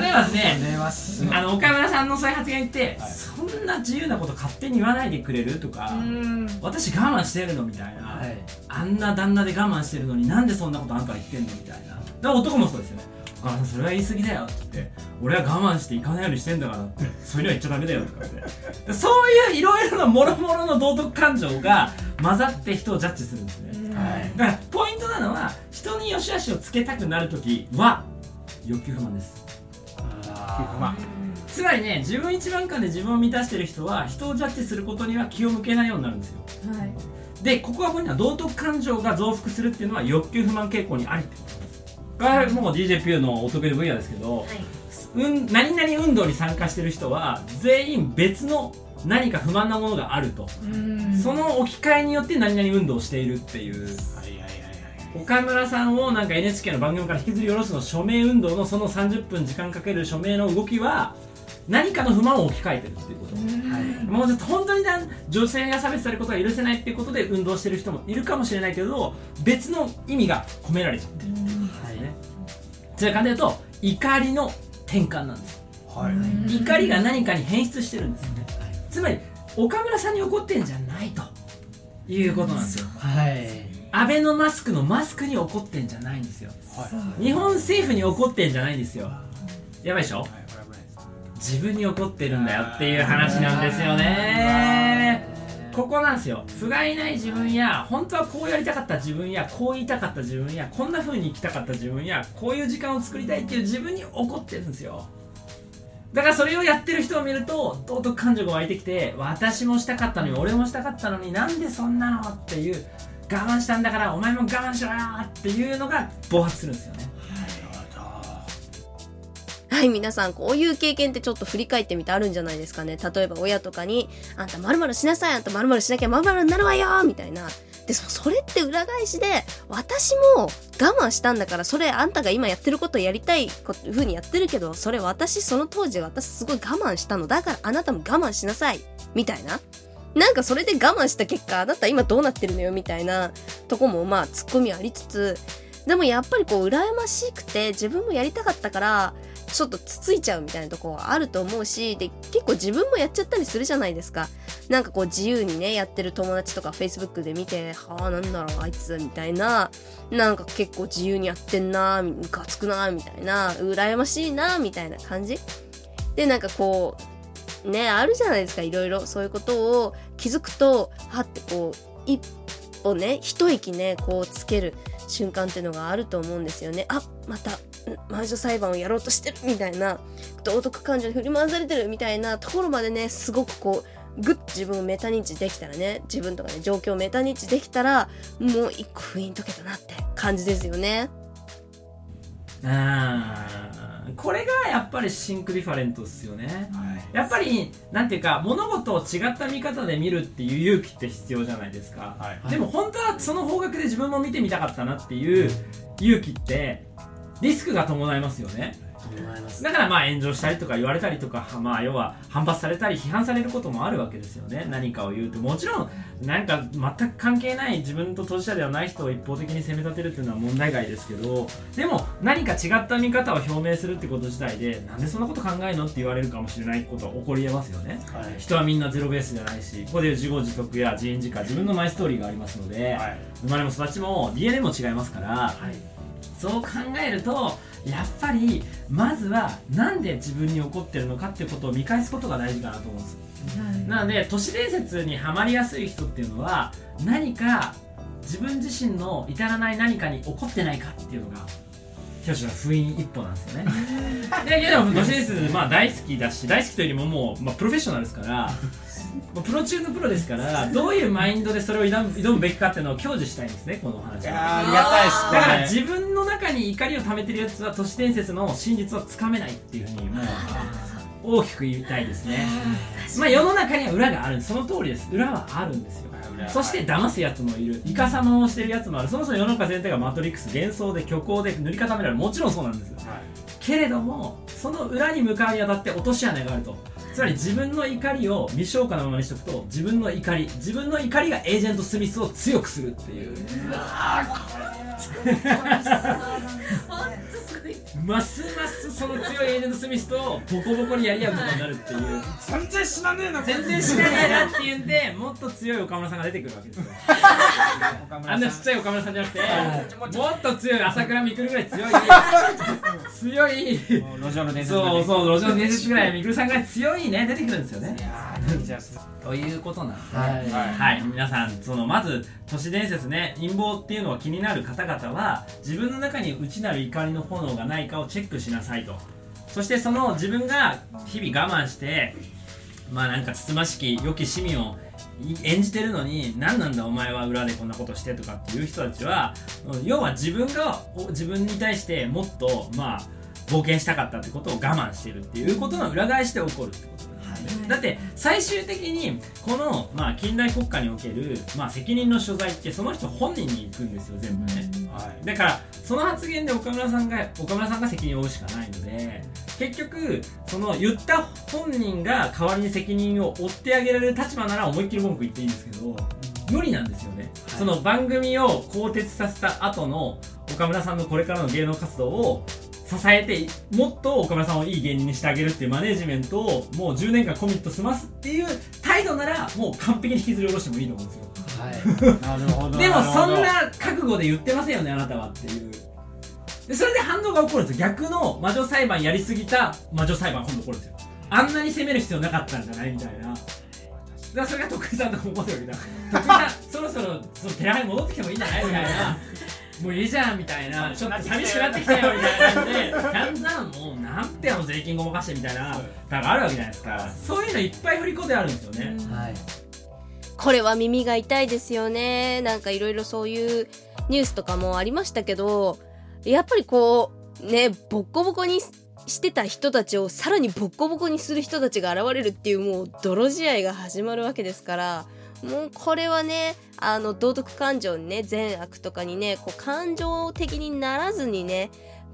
例えばですねあの岡村さんのそういう発言って、はい。そんな自由なこと勝手に言わないでくれるとか、うん。私我慢してるのみたいな、はい。あんな旦那で我慢してるのになんでそんなことあんたは言ってんのみたいな。だから男もそうですよね岡村さんそれは言い過ぎだよって言って俺は我慢して行かないようにしてんだからってそういうのは言っちゃダメだよとかって。でそういういろいろなもろもろの道徳感情が混ざって人をジャッジするんですね、はい。だからポイントなのは人に良し悪しをつけたくなるときは欲求不満ですまつまりね自分一番感で自分を満たしてる人は人をジャッジすることには気を向けないようになるんですよ。はい。でここがポイントは道徳感情が増幅するっていうのは欲求不満傾向にあり。ってことですこれはもう DJ ピューのお得意の分野ですけど、うん、何々運動に参加してる人は全員別の何か不満なものがあると、うん。その置き換えによって何々運動をしているっていう。はいはいはいはい岡村さんをなんか NHK の番組から引きずり下ろすの署名運動のその30分時間かける署名の動きは何かの不満を置き換えてるっていうこと、はいもうちょっと本当にな女性が差別されることが許せないっていうことで運動してる人もいるかもしれないけど別の意味が込められちゃってるんですね。そういう感じで言うと怒りの転換なんです。はい。怒りが何かに変質してるんですよねつまり岡村さんに怒ってんじゃないということなんですよ。はいアベノマスクのマスクに怒ってんじゃないんですよ。はい。日本政府に怒ってんじゃないんですよ。やばいでしょ？はい自分に怒ってるんだよっていう話なんですよね。ここなんですよ。不甲斐ない自分や本当はこうやりたかった自分やこう言いたかった自分やこんな風に生きたかった自分やこういう時間を作りたいっていう自分に怒ってるんですよ。だからそれをやってる人を見ると道徳感情が湧いてきて私もしたかったのに俺もしたかったのになんでそんなのっていう我慢したんだからお前も我慢しろよっていうのが暴発するんですよねはい、皆さん、こういう経験ってちょっと振り返ってみてあるんじゃないですかね。例えば親とかに、あんた〇〇しなさい、あんた〇〇しなきゃ〇〇になるわよみたいな。で、それって裏返しで、私も我慢したんだから、それあんたが今やってることやりたいこふうにやってるけど、それ私、その当時私すごい我慢したの。だからあなたも我慢しなさい。みたいな。なんかそれで我慢した結果、あなた今どうなってるのよみたいなとこもまあツッコミありつつ、でもやっぱりこう羨ましくて自分もやりたかったからちょっとつついちゃうみたいなとこはあると思うしで結構自分もやっちゃったりするじゃないですか。なんかこう自由にねやってる友達とか Facebook で見てはあなんだろうあいつみたいな。なんか結構自由にやってんなムカつくなみたいな。羨ましいなみたいな感じ。でなんかこうねあるじゃないですかいろいろ。そういうことを気づくとはってこう一歩ね一息ねこうつける瞬間っていうのがあると思うんですよね。あまた魔女裁判をやろうとしてるみたいな道徳感情に振り回されてるみたいなところまでねすごくこうグッと自分をメタ認知できたらね自分とかね状況をメタ認知できたらもう一個封印解けたなって感じですよね。うんこれがやっぱり Think Different ですよね。やっぱりなんていうか物事を違った見方で見るっていう勇気って必要じゃないですか、はい。でも本当はその方角で自分も見てみたかったなっていう勇気ってリスクが伴いますよねだからまあ炎上したりとか言われたりとかまあ要は反発されたり批判されることもあるわけですよね。何かを言うと。もちろんなんか全く関係ない自分と当事者ではない人を一方的に責め立てるっていうのは問題外ですけどでも何か違った見方を表明するってこと自体でなんでそんなこと考えるのって言われるかもしれないことは起こりえますよね。はい。人はみんなゼロベースじゃないしここで自業自得や自演自家自分のマイストーリーがありますので、はい。生まれも育ちも DNA も違いますから、そう考えるとやっぱりまずはなんで自分に起こってるのかっていうことを見返すことが大事かなと思うんです。なので都市伝説にはまりやすい人っていうのは何か自分自身の至らない何かに起こってないかっていうのが教師の封印一歩なんですよね。でいやでも都市伝説まあ大好きだし大好きというよりももう、まあ、プロフェッショナルですからプロ中のプロですからどういうマインドでそれを挑むべきかっていうのを享受したいんですねこのお話は。ありがたいですだからね自分の中に怒りを溜めてるやつは都市伝説の真実はつかめないっていうふうにもう大きく言いたいですね。まあ世の中には裏がある。その通りです。裏はあるんですよ。そして騙すやつもいる。イカサマをしてるやつもある。そもそも世の中全体がマトリックス幻想で虚構で塗り固められる。もちろんそうなんですけれどもその裏に向かうにあたって落とし穴があるとつまり自分の怒りを未消化のままにしておくと自分の怒り自分の怒りがエージェント・スミスを強くするっていう。本当すごいますますその強いエージェント・スミスとボコボコにやり合うことになるっていう。全然知らねえな全然知らないなっていうんでもっと強い岡村さんが出てくるわけですよ。あんなちっちゃい岡村さんじゃなくてもっと強い朝倉未来ぐらい強い 強い路上の伝説そうそう路上の伝説ぐらいみくるさんが強いね出てくるんですよねとい。うことなんで、はい。はい、皆さんそのまず都市伝説ね陰謀っていうのは気になる方々は自分の中に内なる怒りの炎がないかをチェックしなさいと。そしてその自分が日々我慢してまあなんかつつましき良き市民を演じてるのに何なんだお前は裏でこんなことしてとかっていう人たちは要は自分が自分に対してもっとまあ冒険したかったってことを我慢してるっていうことの裏返しで起こるってことだって最終的にこの、まあ、近代国家における、まあ、責任の所在ってその人本人に行くんですよ全部ね、はい。だからその発言で岡村さんが岡村さんが責任を負うしかないので結局その言った本人が代わりに責任を負ってあげられる立場なら思いっきり文句言っていいんですけど無理なんですよね、はい。その番組を更迭させた後の岡村さんのこれからの芸能活動を支えてもっと岡村さんをいい芸人にしてあげるっていうマネージメントをもう10年間コミット済ますっていう態度ならもう完璧に引きずり下ろしてもいいと思うんですよ。はい。なるほど。でもそんな覚悟で言ってませんよねあなたは。っていうでそれで反応が起こるんですよ。逆の魔女裁判やりすぎた魔女裁判が今度起こる。んですよあんなに責める必要なかったんじゃないみたいな。だそれが徳井さんとか思ってるわけだ。徳井さんそろそろその寺に戻ってきてもいいんじゃない？みたいなもういいじゃんみたいなちょっと寂しくなってきたよみたいな感じでだんだんもうなんてあの税金ごまかしてみたいなだからあるわけじゃないですか。そういうのいっぱい振り子であるんですよね、はい。これは耳が痛いですよね。なんかいろいろそういうニュースとかもありましたけどやっぱりこうねボッコボコにしてた人たちをさらにボッコボコにする人たちが現れるっていうもう泥試合が始まるわけですからもうこれはねあの道徳感情にね善悪とかにねこう感情的にならずにね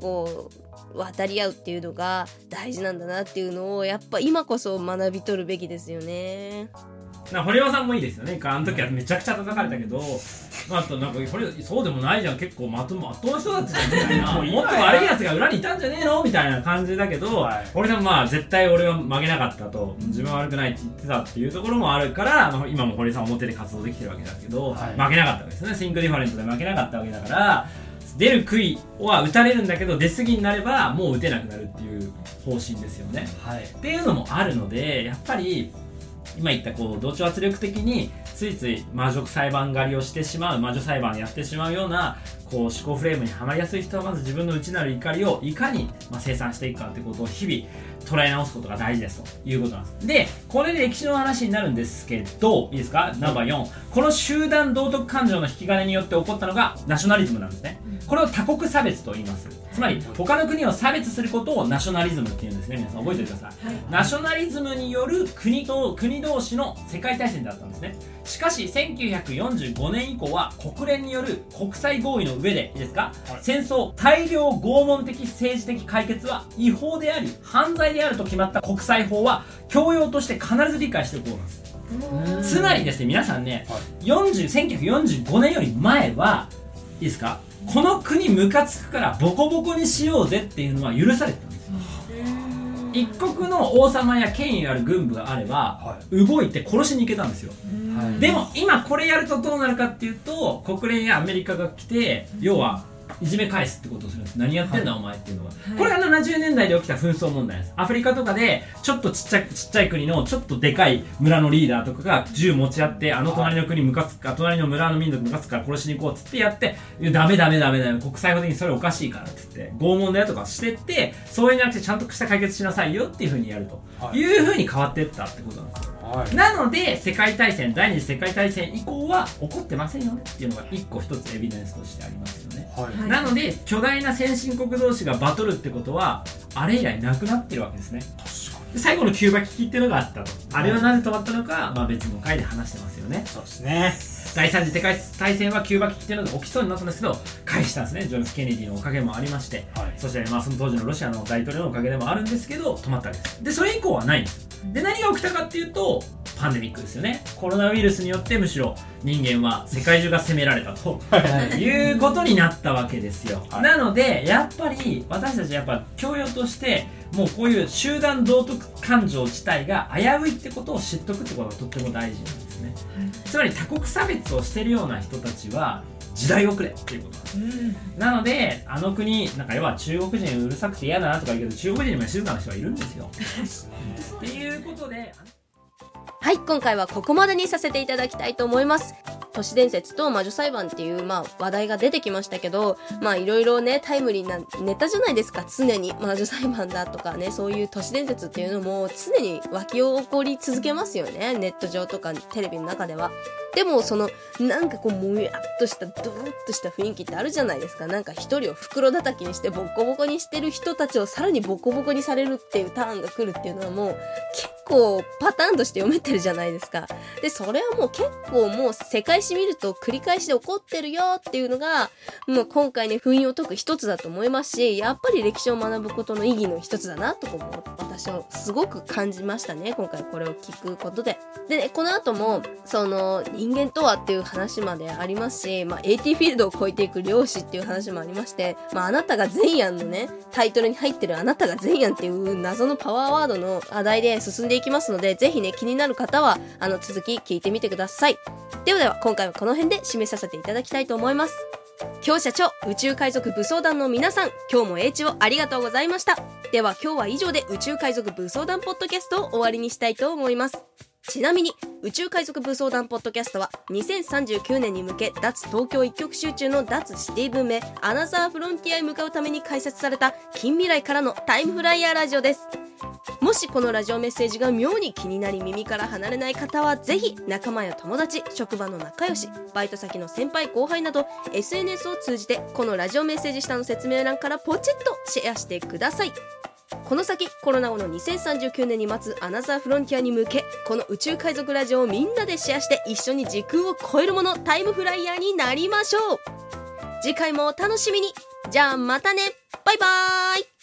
こう渡り合うっていうのが大事なんだなっていうのをやっぱ今こそ学び取るべきですよね。な堀江さんもいいですよねあの時はめちゃくちゃ叩かれたけど、あ、あとなんかこれそうでもないじゃん。結構まともまっとうな人だったじゃんみたいな もっと悪いやつが裏にいたんじゃねえの？みたいな感じだけど、はい。堀江さんまあ絶対俺は曲げなかったと。自分は悪くないって言ってたっていうところもあるから、まあ、今も堀江さん表で活動できてるわけだけど、はい。負けなかったわけですね。 Think Different で負けなかったわけだから出る杭は打たれるんだけど出過ぎになればもう打てなくなるっていう方針ですよね。はい。っていうのもあるのでやっぱり今言ったこう同調圧力的についつい魔女裁判狩りをしてしまう魔女裁判やってしまうようなこう思考フレームにはまりやすい人はまず自分の内なる怒りをいかにまあ生産していくかってことを日々捉え直すことが大事ですということなんです。でこれで歴史の話になるんですけどいいですか？ナンバー4この集団道徳感情の引き金によって起こったのがナショナリズムなんですね。これを多国差別と言います。つまり他の国を差別することをナショナリズムっていうんですね。皆さん覚えておいてください、ナショナリズムによる国と国同士の世界大戦だったんですね。しかし1945年以降は国連による国際合意の上でいいですか、戦争大量拷問的政治的解決は違法であり犯罪であると決まった国際法は教養として必ず理解しておこうなんです。つまりですね皆さんね、40 1945年より前はいいですか？この国ムカつくからボコボコにしようぜっていうのは許されてたんです。よ一国の王様や権威ある軍部があれば、は動いて殺しに行けたんですよ。はいでも今これやるとどうなるかっていうと国連やアメリカが来て要はいじめ返すってことをするんです。何やってんだお前っていうのが、これが70年代で起きた紛争問題です。アフリカとかでちょっとちっちゃいちっちゃい国のちょっとでかい村のリーダーとかが銃持ち合ってあの隣の国ムカつくか隣の村の民族ムカつくから殺しに行こうっつってやってダメダメダメダメ。国際法的にそれおかしいからって言って拷問だよとかしてってそういうんじゃなくてちゃんとした解決しなさいよっていうふうにやると。はい。いうふうに変わっていったってことなんですよ。はい。なので世界大戦第二次世界大戦以降は起こってませんよね。っていうのが一個一つエビデンスとしてありますよね、はい。なので巨大な先進国同士がバトルってことはあれ以来なくなってるわけですね。で最後のキューバ危機っていうのがあったと。あれはなぜ止まったのか、まあ、別の回で話してますよね。そうですね。第三次世界大戦はキューバ危機っていうのが起きそうになったんですけど返したんですねジョン・ F・ ケネディのおかげもありまして。はい。そして、まあ、その当時のロシアの大統領のおかげでもあるんですけど止まったわけです。でそれ以降はない。んですで何が起きたかっていうとパンデミックですよね。コロナウイルスによってむしろ人間は世界中が責められたとい。うことになったわけですよ、はい。なのでやっぱり私たちやっぱ教養としてもうこういう集団道徳感情自体が危ういってことを知っとくってことがとっても大事なんですね、つまり多国差別をしてるような人たちは時代遅れっていうことなんです。なのであの国なんか要は中国人うるさくて嫌だなとか言うけど中国人にも静かな人がいるんですよ。っていうことではい、今回はここまでにさせていただきたいと思います。都市伝説と魔女裁判っていう、まあ、話題が出てきましたけど、まあ、いろいろね、タイムリーなネタじゃないですか、常に。魔女裁判だとかね、そういう都市伝説っていうのも常に湧き起こり続けますよね。ネット上とかテレビの中では。でも、その、なんかこう、もやっとした、ドロッとした雰囲気ってあるじゃないですか。なんか一人を袋叩きにしてボッコボコにしてる人たちをさらにボコボコにされるっていうターンが来るっていうのはもう、結構パターンとして読めてるじゃないですか。で、それはもう結構もう世界史見ると繰り返しで起こってるよっていうのが、もう今回ね、封印を解く一つだと思いますし、やっぱり歴史を学ぶことの意義の一つだなとかも私はすごく感じましたね。今回これを聞くことで。でね、この後も、その人間とはっていう話までありますし、まあ AT フィールドを超えていく漁師っていう話もありまして、まああなたが善やんのね、タイトルに入ってるあなたが善やんっていう謎のパワーワードの話題で進んでいくいきますので、ぜひね、気になる方は、あの、続き聞いてみてください。ではでは、今回はこの辺で締めさせていただきたいと思います。今日社長、宇宙海賊武装団の皆さん、今日も英知をありがとうございました。では今日は以上で宇宙海賊武装団ポッドキャストを終わりにしたいと思います。ちなみに、宇宙海賊武装団ポッドキャストは、2039年に向け、脱東京一極集中の脱シティ文明、アナザーフロンティアへ向かうために開設された、近未来からのタイムフライヤーラジオです。もしこのラジオメッセージが妙に気になり耳から離れない方はぜひ仲間や友達職場の仲良しバイト先の先輩後輩など SNS を通じてこのラジオメッセージ下の説明欄からポチッとシェアしてくださいこの先コロナ後の2039年に待つアナザーフロンティアに向けこの宇宙海賊ラジオをみんなでシェアして一緒に時空を超えるものタイムフライヤーになりましょう。次回もお楽しみに。じゃあまたね。バイバーイ。